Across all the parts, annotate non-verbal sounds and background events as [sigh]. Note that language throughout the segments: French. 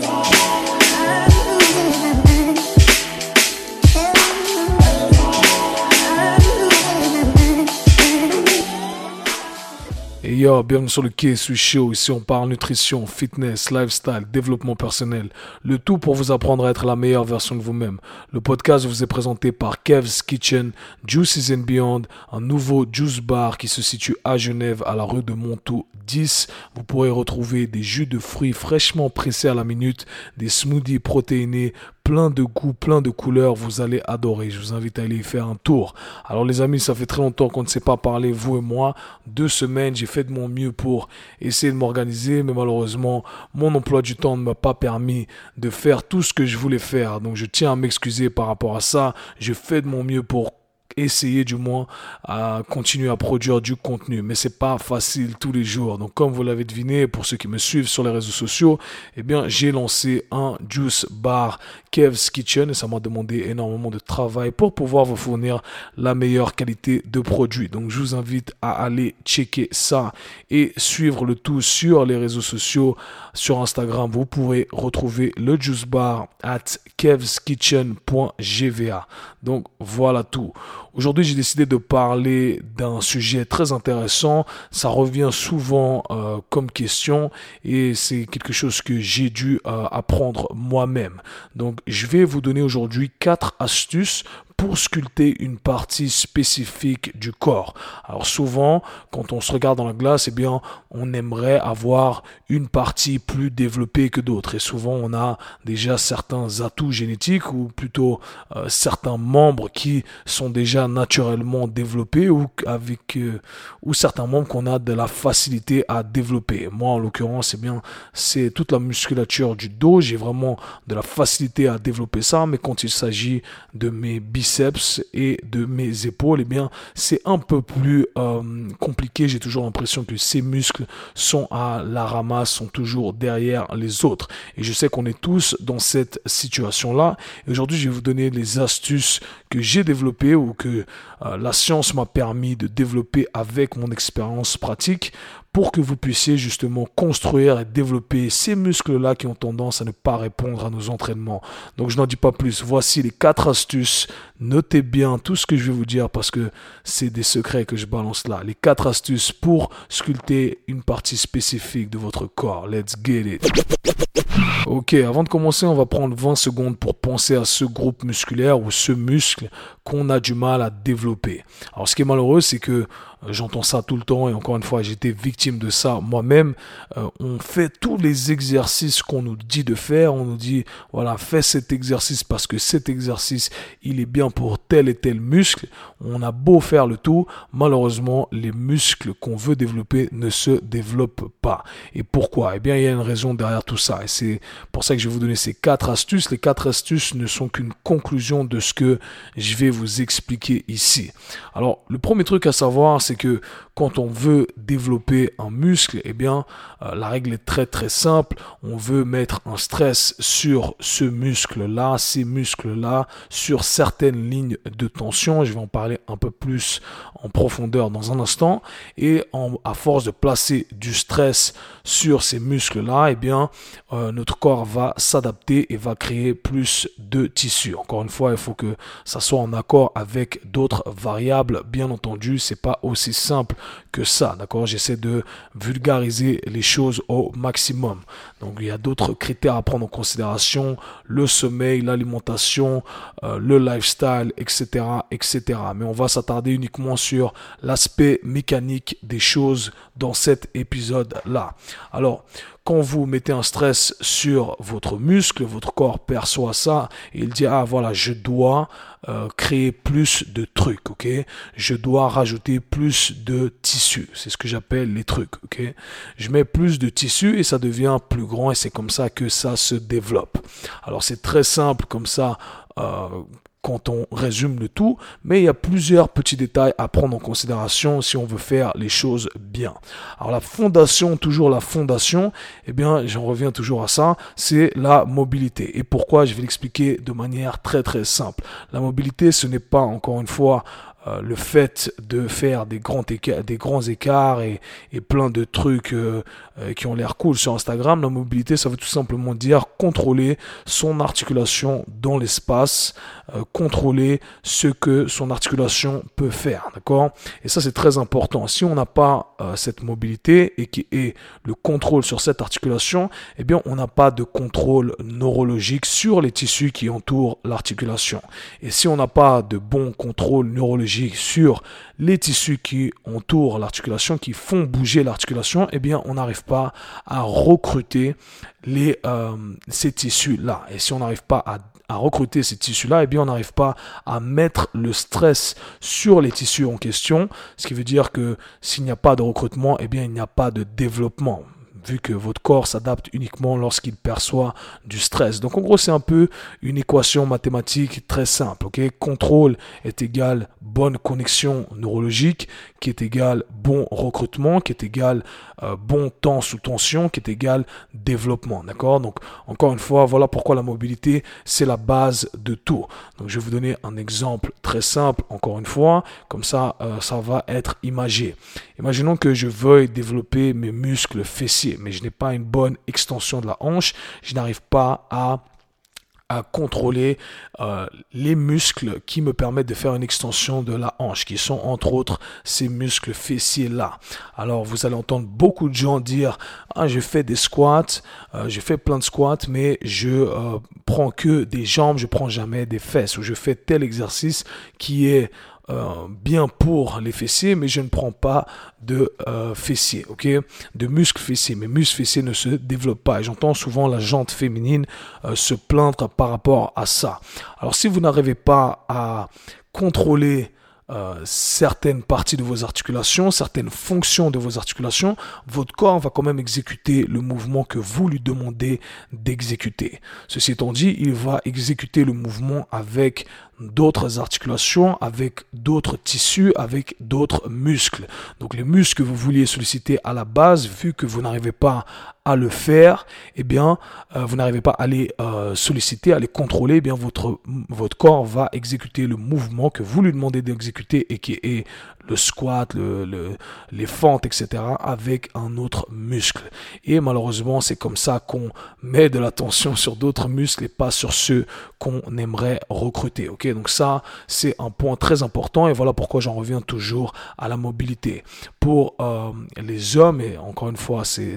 today. Yo, bienvenue sur le KSU Show. Ici, on parle nutrition, fitness, lifestyle, développement personnel. Le tout pour vous apprendre à être la meilleure version de vous-même. Le podcast vous est présenté par Kev's Kitchen, Juices and Beyond, un nouveau juice bar qui se situe à Genève, à la rue de Montaut 10. Vous pourrez retrouver des jus de fruits fraîchement pressés à la minute, des smoothies protéinés, plein de goûts, plein de couleurs, vous allez adorer. Je vous invite à aller y faire un tour. Alors les amis, ça fait très longtemps qu'on ne s'est pas parlé, vous et moi. Deux semaines, j'ai fait de mon mieux pour essayer de m'organiser, mais malheureusement, mon emploi du temps ne m'a pas permis de faire tout ce que je voulais faire. Donc je tiens à m'excuser par rapport à ça. Je fais de mon mieux pour essayer du moins à continuer à produire du contenu. Mais c'est pas facile tous les jours. Donc comme vous l'avez deviné, pour ceux qui me suivent sur les réseaux sociaux, eh bien j'ai lancé un juice bar Kev's Kitchen et ça m'a demandé énormément de travail pour pouvoir vous fournir la meilleure qualité de produit. Donc je vous invite à aller checker ça et suivre le tout sur les réseaux sociaux. Sur Instagram, vous pourrez retrouver le juice bar at kevskitchen.gva. Donc voilà tout. Aujourd'hui, j'ai décidé de parler d'un sujet très intéressant. Ça revient souvent euh, comme question et c'est quelque chose que j'ai dû euh, apprendre moi-même. Donc, je vais vous donner aujourd'hui quatre astuces pour sculpter une partie spécifique du corps. Alors souvent, quand on se regarde dans la glace, eh bien, on aimerait avoir une partie plus développée que d'autres. Et souvent, on a déjà certains atouts génétiques ou plutôt euh, certains membres qui sont déjà naturellement développés ou avec euh, ou certains membres qu'on a de la facilité à développer. Moi, en l'occurrence, eh bien, c'est toute la musculature du dos. J'ai vraiment de la facilité à développer ça, mais quand il s'agit de mes biceps et de mes épaules, eh bien, c'est un peu plus euh, compliqué. J'ai toujours l'impression que ces muscles sont à la ramasse, sont toujours derrière les autres. Et je sais qu'on est tous dans cette situation-là. Et aujourd'hui, je vais vous donner les astuces que j'ai développées ou que euh, la science m'a permis de développer avec mon expérience pratique pour que vous puissiez justement construire et développer ces muscles-là qui ont tendance à ne pas répondre à nos entraînements. Donc je n'en dis pas plus. Voici les quatre astuces. Notez bien tout ce que je vais vous dire parce que c'est des secrets que je balance là. Les quatre astuces pour sculpter une partie spécifique de votre corps. Let's get it. Ok, avant de commencer, on va prendre 20 secondes pour penser à ce groupe musculaire ou ce muscle qu'on a du mal à développer. Alors ce qui est malheureux, c'est que euh, j'entends ça tout le temps et encore une fois, j'étais victime de ça moi-même. Euh, on fait tous les exercices qu'on nous dit de faire. On nous dit, voilà, fais cet exercice parce que cet exercice, il est bien pour tel et tel muscle. On a beau faire le tout, malheureusement, les muscles qu'on veut développer ne se développent pas. Et pourquoi? Eh bien, il y a une raison derrière tout ça. Et c'est pour ça que je vais vous donner ces quatre astuces. Les quatre astuces ne sont qu'une conclusion de ce que je vais vous expliquer ici. Alors, le premier truc à savoir, c'est que quand on veut développer un muscle, eh bien, euh, la règle est très très simple. On veut mettre un stress sur ce muscle-là, ces muscles-là, sur certaines lignes de tension. Je vais en parler un peu plus en profondeur dans un instant. Et à force de placer du stress sur ces muscles-là, eh bien, euh, notre corps va s'adapter et va créer plus de tissu. Encore une fois, il faut que ça soit en accord avec d'autres variables. Bien entendu, c'est pas aussi simple que ça. D'accord? J'essaie de vulgariser les choses au maximum. Donc il y a d'autres critères à prendre en considération le sommeil, l'alimentation, euh, le lifestyle, etc., etc. Mais on va s'attarder uniquement sur l'aspect mécanique des choses dans cet épisode-là. Alors quand vous mettez un stress sur votre muscle, votre corps perçoit ça et il dit ah voilà je dois euh, créer plus de trucs, ok? Je dois rajouter plus de tissu, c'est ce que j'appelle les trucs, ok? Je mets plus de tissu et ça devient plus grand et c'est comme ça que ça se développe. Alors c'est très simple comme ça. Euh, quand on résume le tout, mais il y a plusieurs petits détails à prendre en considération si on veut faire les choses bien. Alors la fondation, toujours la fondation, eh bien j'en reviens toujours à ça, c'est la mobilité. Et pourquoi? Je vais l'expliquer de manière très très simple. La mobilité, ce n'est pas encore une fois euh, le fait de faire des grands écarts, des grands écarts et, plein de trucs euh, euh, qui ont l'air cool sur Instagram. La mobilité, ça veut tout simplement dire contrôler son articulation dans l'espace, contrôler ce que son articulation peut faire, Et ça, c'est très important. Si on n'a pas cette mobilité et qui est le contrôle sur cette articulation, eh bien, on n'a pas de contrôle neurologique sur les tissus qui entourent l'articulation. Et si on n'a pas de bon contrôle neurologique sur les tissus qui entourent l'articulation, qui font bouger l'articulation, eh bien, on n'arrive pas à recruter euh, ces tissus-là. Et si on n'arrive pas à à recruter ces tissus-là, eh bien, on n'arrive pas à mettre le stress sur les tissus en question. Ce qui veut dire que s'il n'y a pas de recrutement, eh bien, il n'y a pas de développement vu que votre corps s'adapte uniquement lorsqu'il perçoit du stress. Donc en gros, c'est un peu une équation mathématique très simple. Contrôle est égal bonne connexion neurologique, qui est égal bon recrutement, qui est égal euh, bon temps sous tension, qui est égal développement. D'accord? Donc encore une fois, voilà pourquoi la mobilité, c'est la base de tout. Donc je vais vous donner un exemple très simple, encore une fois, comme ça, euh, ça va être imagé. Imaginons que je veuille développer mes muscles fessiers mais je n'ai pas une bonne extension de la hanche, je n'arrive pas à contrôler euh, les muscles qui me permettent de faire une extension de la hanche, qui sont entre autres ces muscles fessiers là. Alors vous allez entendre beaucoup de gens dire ah je fais des squats, euh, je fais plein de squats, mais je euh, prends que des jambes, je prends jamais des fesses, ou je fais tel exercice qui est euh, bien pour les fessiers, mais je ne prends pas de euh, fessiers, ok? De muscles fessiers. Mes muscles fessiers ne se développent pas. J'entends souvent la jante féminine euh, se plaindre par rapport à ça. Alors si vous n'arrivez pas à contrôler certaines parties de vos articulations, certaines fonctions de vos articulations, votre corps va quand même exécuter le mouvement que vous lui demandez d'exécuter. Ceci étant dit, il va exécuter le mouvement avec d'autres articulations, avec d'autres tissus, avec d'autres muscles. Donc les muscles que vous vouliez solliciter à la base, vu que vous n'arrivez pas à le faire, eh bien, euh, vous n'arrivez pas à les euh, solliciter, à les contrôler, eh bien, votre, votre corps va exécuter le mouvement que vous lui demandez d'exécuter et qui est le squat, le, les fentes, etc., avec un autre muscle. Et malheureusement, c'est comme ça qu'on met de l'attention sur d'autres muscles et pas sur ceux qu'on aimerait recruter. Ok, donc ça, c'est un point très important et voilà pourquoi j'en reviens toujours à la mobilité. Pour euh, les hommes, et encore une fois, c'est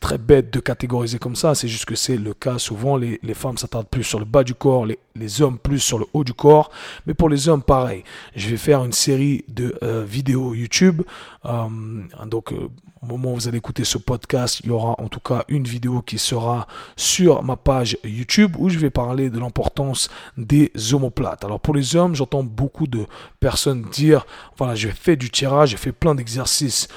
très bête de catégoriser comme ça, c'est juste que c'est le cas souvent, les, femmes s'attardent plus sur le bas du corps, les, les hommes plus sur le haut du corps, mais pour les hommes, pareil. Je vais faire une série de euh, vidéos YouTube. Euh, donc, euh, au moment où vous allez écouter ce podcast, il y aura en tout cas une vidéo qui sera sur ma page YouTube où je vais parler de l'importance des omoplates. Alors pour les hommes, j'entends beaucoup de personnes dire, voilà, j'ai fait du tirage, j'ai fait plein d'exercices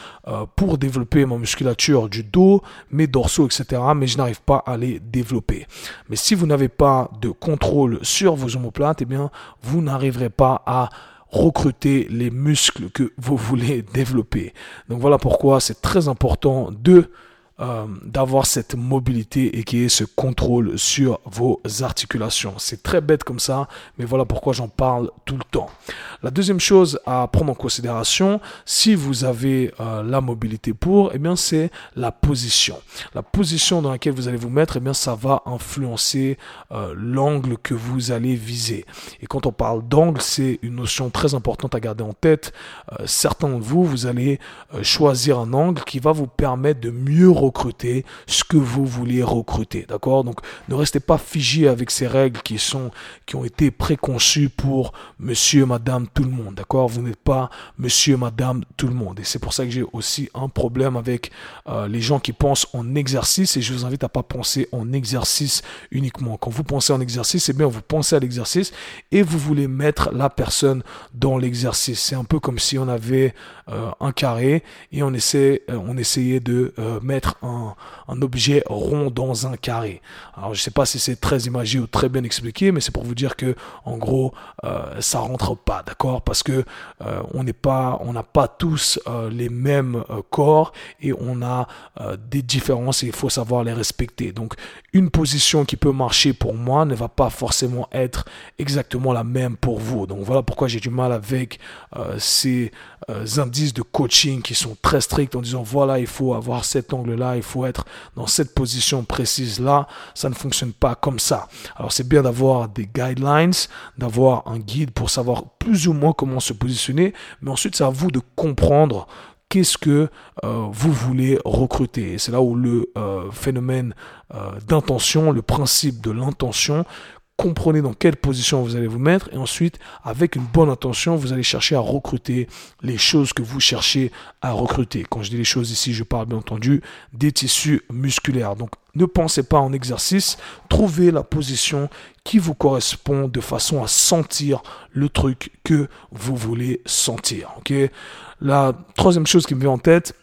pour développer ma musculature du dos, mes dorsaux, etc. Mais je n'arrive pas à les développer. Mais si vous n'avez pas de contrôle sur vos omoplates, eh bien, vous n'arriverez pas à recruter les muscles que vous voulez développer. Donc voilà pourquoi c'est très important de euh, d'avoir cette mobilité et qui est ce contrôle sur vos articulations. C'est très bête comme ça, mais voilà pourquoi j'en parle tout le temps. La deuxième chose à prendre en considération, si vous avez euh, la mobilité pour, eh bien c'est la position. La position dans laquelle vous allez vous mettre, eh bien ça va influencer euh, l'angle que vous allez viser. Et quand on parle d'angle, c'est une notion très importante à garder en tête. certains de vous, vous allez choisir un angle qui va vous permettre de mieux recruter ce que vous voulez recruter. D'accord? Donc ne restez pas figé avec ces règles qui sont qui ont été préconçues pour monsieur, madame, tout le monde. D'accord? Vous n'êtes pas monsieur, madame, tout le monde. Et c'est pour ça que j'ai aussi un problème avec euh, les gens qui pensent en exercice et je vous invite à pas penser en exercice uniquement. Quand vous pensez en exercice, c'est bien vous pensez à l'exercice et vous voulez mettre la personne dans l'exercice. C'est un peu comme si on avait euh, un carré et on essaie euh, on essayait de mettre un, objet rond dans un carré. Alors je sais pas si c'est très imagé ou très bien expliqué, mais c'est pour vous dire que en gros euh, ça rentre pas, d'accord? Parce que euh, on n'est pas, on n'a pas tous euh, les mêmes euh, corps et on a des différences et il faut savoir les respecter. Donc une position qui peut marcher pour moi ne va pas forcément être exactement la même pour vous. Donc voilà pourquoi j'ai du mal avec ces indices de coaching qui sont très stricts en disant voilà il faut avoir cet angle là, il faut être dans cette position précise là. Ça ne fonctionne pas comme ça. Alors c'est bien d'avoir des guidelines, d'avoir un guide pour savoir plus ou moins comment se positionner, mais ensuite c'est à vous de comprendre qu'est-ce que euh, vous voulez recruter. C'est là où le euh, phénomène euh, d'intention, le principe de l'intention, comprenez dans quelle position vous allez vous mettre et ensuite avec une bonne intention vous allez chercher à recruter les choses que vous cherchez à recruter. Quand je dis les choses ici je parle bien entendu des tissus musculaires. Donc ne pensez pas en exercice. Trouvez la position qui vous correspond de façon à sentir le truc que vous voulez sentir ok? La troisième chose qui me vient en tête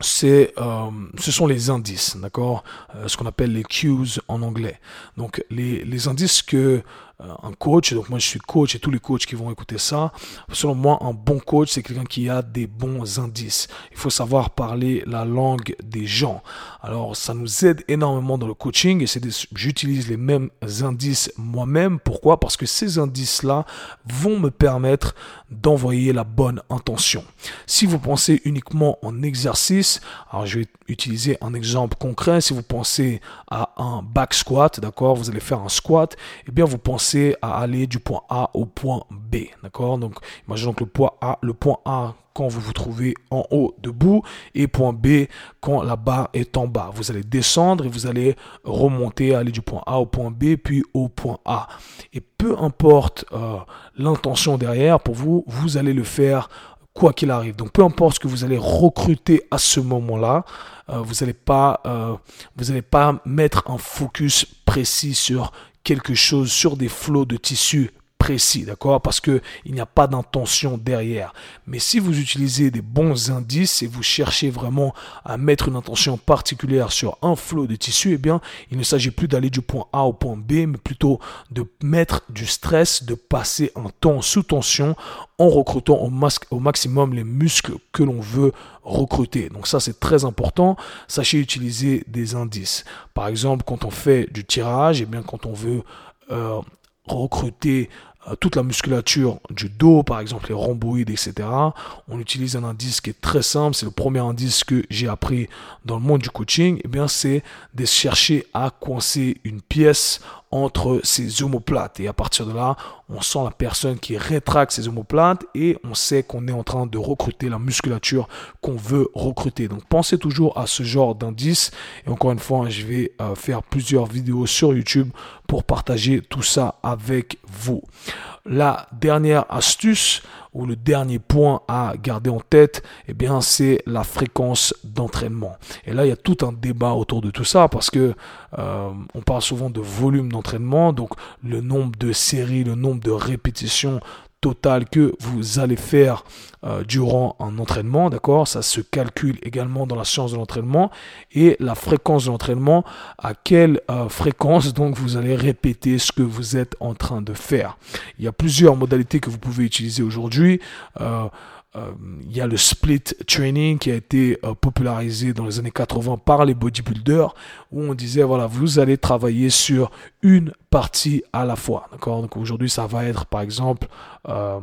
c'est euh, ce sont les indices, d'accord euh, Ce qu'on appelle les cues en anglais. Donc les, les indices que un coach, donc moi je suis coach et tous les coachs qui vont écouter ça, selon moi un bon coach c'est quelqu'un qui a des bons indices. Il faut savoir parler la langue des gens. Alors ça nous aide énormément dans le coaching et c'est j'utilise les mêmes indices moi-même. Pourquoi? Parce que ces indices-là vont me permettre d'envoyer la bonne intention. Si vous pensez uniquement en exercice, alors je vais utiliser un exemple concret. Si vous pensez à un back squat, d'accord, vous allez faire un squat, et eh bien vous pensez à aller du point A au point B. D'accord? Donc, imaginons que le point A, le point A quand vous vous trouvez en haut debout et point B quand la barre est en bas. Vous allez descendre et vous allez remonter, aller du point A au point B puis au point A. Et peu importe euh, l'intention derrière, pour vous, vous allez le faire quoi qu'il arrive. Donc peu importe ce que vous allez recruter à ce moment-là, euh, vous n'allez pas, euh, vous n'allez pas mettre un focus précis sur quelque chose sur des flots de tissu précis, d'accord? Parce qu'il n'y a pas d'intention derrière. Mais si vous utilisez des bons indices et vous cherchez vraiment à mettre une intention particulière sur un flot de tissu, eh bien, il ne s'agit plus d'aller du point A au point B, mais plutôt de mettre du stress, de passer un temps sous tension en recrutant au, au maximum les muscles que l'on veut recruter. Donc ça, c'est très important. Sachez utiliser des indices. Par exemple, quand on fait du tirage, et eh bien, quand on veut euh, recruter euh, toute la musculature du dos, par exemple les rhomboïdes, etc. On utilise un indice qui est très simple. C'est le premier indice que j'ai appris dans le monde du coaching. Et eh bien, c'est de chercher à coincer une pièce entre ses omoplates. Et à partir de là, on sent la personne qui rétracte ses omoplates et on sait qu'on est en train de recruter la musculature qu'on veut recruter. Donc pensez toujours à ce genre d'indice. Et encore une fois, je vais euh, faire plusieurs vidéos sur YouTube pour partager tout ça avec vous. La dernière astuce ou le dernier point à garder en tête, eh bien, c'est la fréquence d'entraînement. Et là, il y a tout un débat autour de tout ça parce que euh, on parle souvent de volume d'entraînement, donc le nombre de séries, le nombre de répétitions total que vous allez faire euh, durant un entraînement, d'accord? Ça se calcule également dans la science de l'entraînement et la fréquence de l'entraînement, à quelle euh, fréquence donc vous allez répéter ce que vous êtes en train de faire? Il y a plusieurs modalités que vous pouvez utiliser aujourd'hui. Euh, il y a le split training qui a été popularisé dans les années 80 par les bodybuilders où on disait voilà vous allez travailler sur une à la fois d'accord? Donc aujourd'hui ça va être par exemple euh,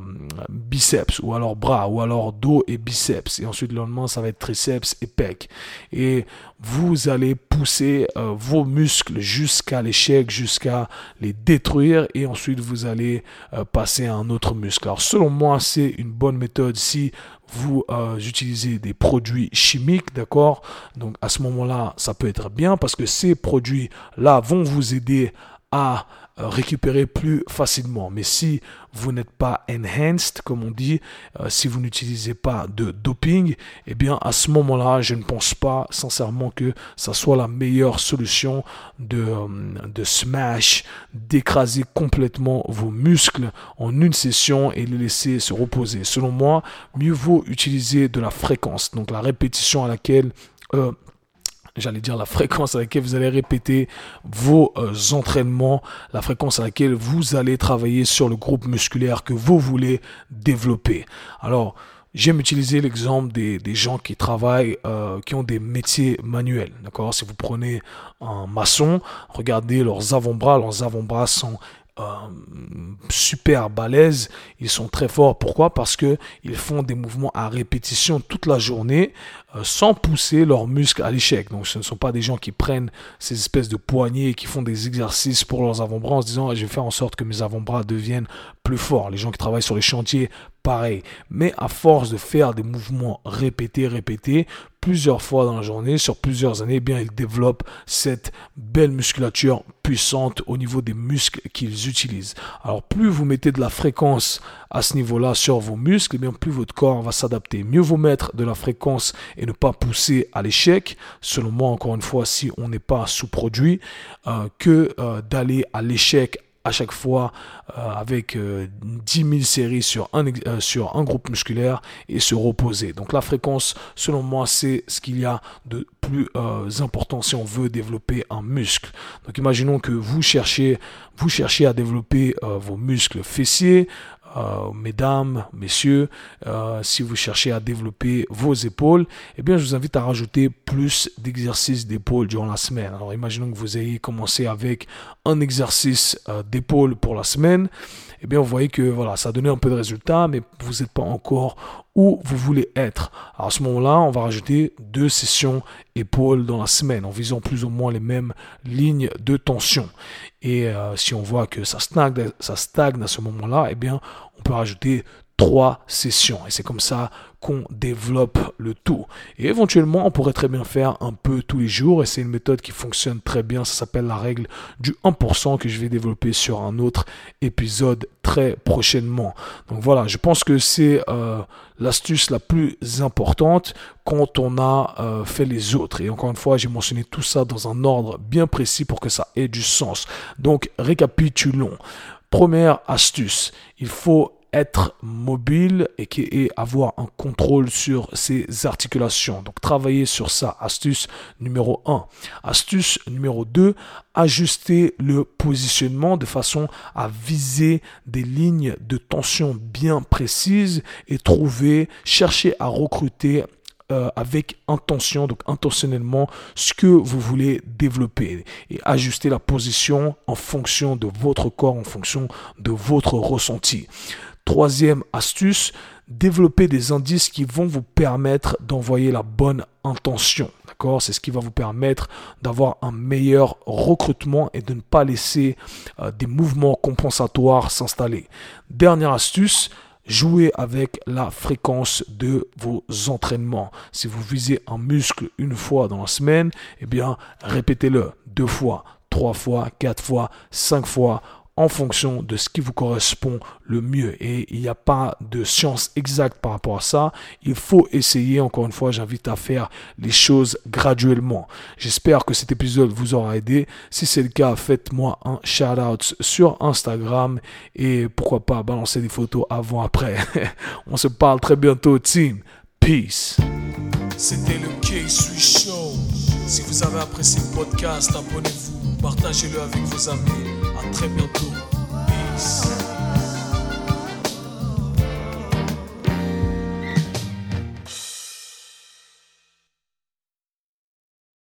biceps ou alors bras ou alors dos et biceps. Et ensuite le lendemain ça va être triceps et pec. Et vous allez pousser vos muscles jusqu'à l'échec jusqu'à les détruire. Et ensuite vous allez passer à un autre muscle. Alors selon moi c'est une bonne méthode si vous euh, utilisez des produits chimiques, d'accord? Donc à ce moment-là, ça peut être bien parce que ces produits-là vont vous aider à euh, récupérer plus facilement. Mais si vous n'êtes pas enhanced, comme on dit, euh, si vous n'utilisez pas de doping, eh bien à ce moment-là, je ne pense pas sincèrement que ça soit la meilleure solution de, euh, de smash, d'écraser complètement vos muscles en une session et les laisser se reposer. Selon moi, mieux vaut utiliser de la fréquence, donc la répétition à laquelle j'allais dire la fréquence à laquelle vous allez répéter vos euh, entraînements, la fréquence à laquelle vous allez travailler sur le groupe musculaire que vous voulez développer. Alors, J'aime utiliser l'exemple des, des, gens qui travaillent, euh, qui ont des métiers manuels. D'accord? Si vous prenez un maçon, regardez leurs avant-bras. Leurs avant-bras sont euh, super balèzes, ils sont très forts. Pourquoi? Parce que ils font des mouvements à répétition toute la journée sans pousser leurs muscles à l'échec. Donc ce ne sont pas des gens qui prennent ces espèces de poignées et qui font des exercices pour leurs avant-bras en se disant je vais faire en sorte que mes avant-bras deviennent plus forts. Les gens qui travaillent sur les chantiers, pareil. Mais à force de faire des mouvements répétés, répétés, plusieurs fois dans la journée, sur plusieurs années, eh bien, ils développent cette belle musculature puissante au niveau des muscles qu'ils utilisent. Alors, plus vous mettez de la fréquence à ce niveau-là sur vos muscles, eh bien, plus votre corps va s'adapter. Mieux vous mettre de la fréquence et ne pas pousser à l'échec, selon moi, encore une fois, si on n'est pas sous-produit, euh, que euh, d'aller à l'échec à chaque fois euh, avec 10 euh, 000 séries sur un, sur un groupe musculaire et se reposer. Donc la fréquence, selon moi, c'est ce qu'il y a de plus important si on veut développer un muscle. Donc imaginons que vous cherchez, vous cherchez à développer vos muscles fessiers, euh, mesdames, messieurs, euh, si vous cherchez à développer vos épaules, eh bien, je vous invite à rajouter plus d'exercices d'épaule durant la semaine. Alors, imaginons que vous ayez commencé avec un exercice euh, d'épaule pour la semaine. Eh bien, vous voyez que voilà, ça a donné un peu de résultats, mais vous n'êtes pas encore où vous voulez être. À ce moment-là, on va rajouter deux sessions épaules dans la semaine en visant plus ou moins les mêmes lignes de tension. Et euh, si on voit que ça stagne, ça stagne à ce moment-là, eh bien, on peut rajouter trois sessions. Et c'est comme ça qu'on développe le tout. Et éventuellement, on pourrait très bien faire un peu tous les jours. Et c'est une méthode qui fonctionne très bien. Ça s'appelle la règle du 1% que je vais développer sur un autre épisode très prochainement. Donc voilà, je pense que c'est euh, l'astuce la plus importante quand on a euh, fait les autres. Et encore une fois, j'ai mentionné tout ça dans un ordre bien précis pour que ça ait du sens. Donc récapitulons. Première astuce, il faut être mobile et, qui, est avoir un contrôle sur ses articulations. Donc travailler sur ça. Astuce numéro 1. Astuce numéro 2. Ajuster le positionnement de façon à viser des lignes de tension bien précises et trouver, chercher à recruter euh, avec intention, donc intentionnellement, ce que vous voulez développer et ajuster la position en fonction de votre corps, en fonction de votre ressenti. Troisième astuce, développer des indices qui vont vous permettre d'envoyer la bonne intention. D'accord? C'est ce qui va vous permettre d'avoir un meilleur recrutement et de ne pas laisser euh, des mouvements compensatoires s'installer. Dernière astuce, jouer avec la fréquence de vos entraînements. Si vous visez un muscle une fois dans la semaine, eh bien, répétez-le deux fois, trois fois, quatre fois, cinq fois en fonction de ce qui vous correspond le mieux. Et il n'y a pas de science exacte par rapport à ça. Il faut essayer, encore une fois, j'invite à faire les choses graduellement. J'espère que cet épisode vous aura aidé. Si c'est le cas, faites-moi un shout out sur Instagram et pourquoi pas balancer des photos avant-après. [laughs] On se parle très bientôt, team. Peace. C'était le K-Swiss Show. Si vous avez apprécié le podcast, abonnez-vous, partagez-le avec vos amis. À très bientôt. Peace.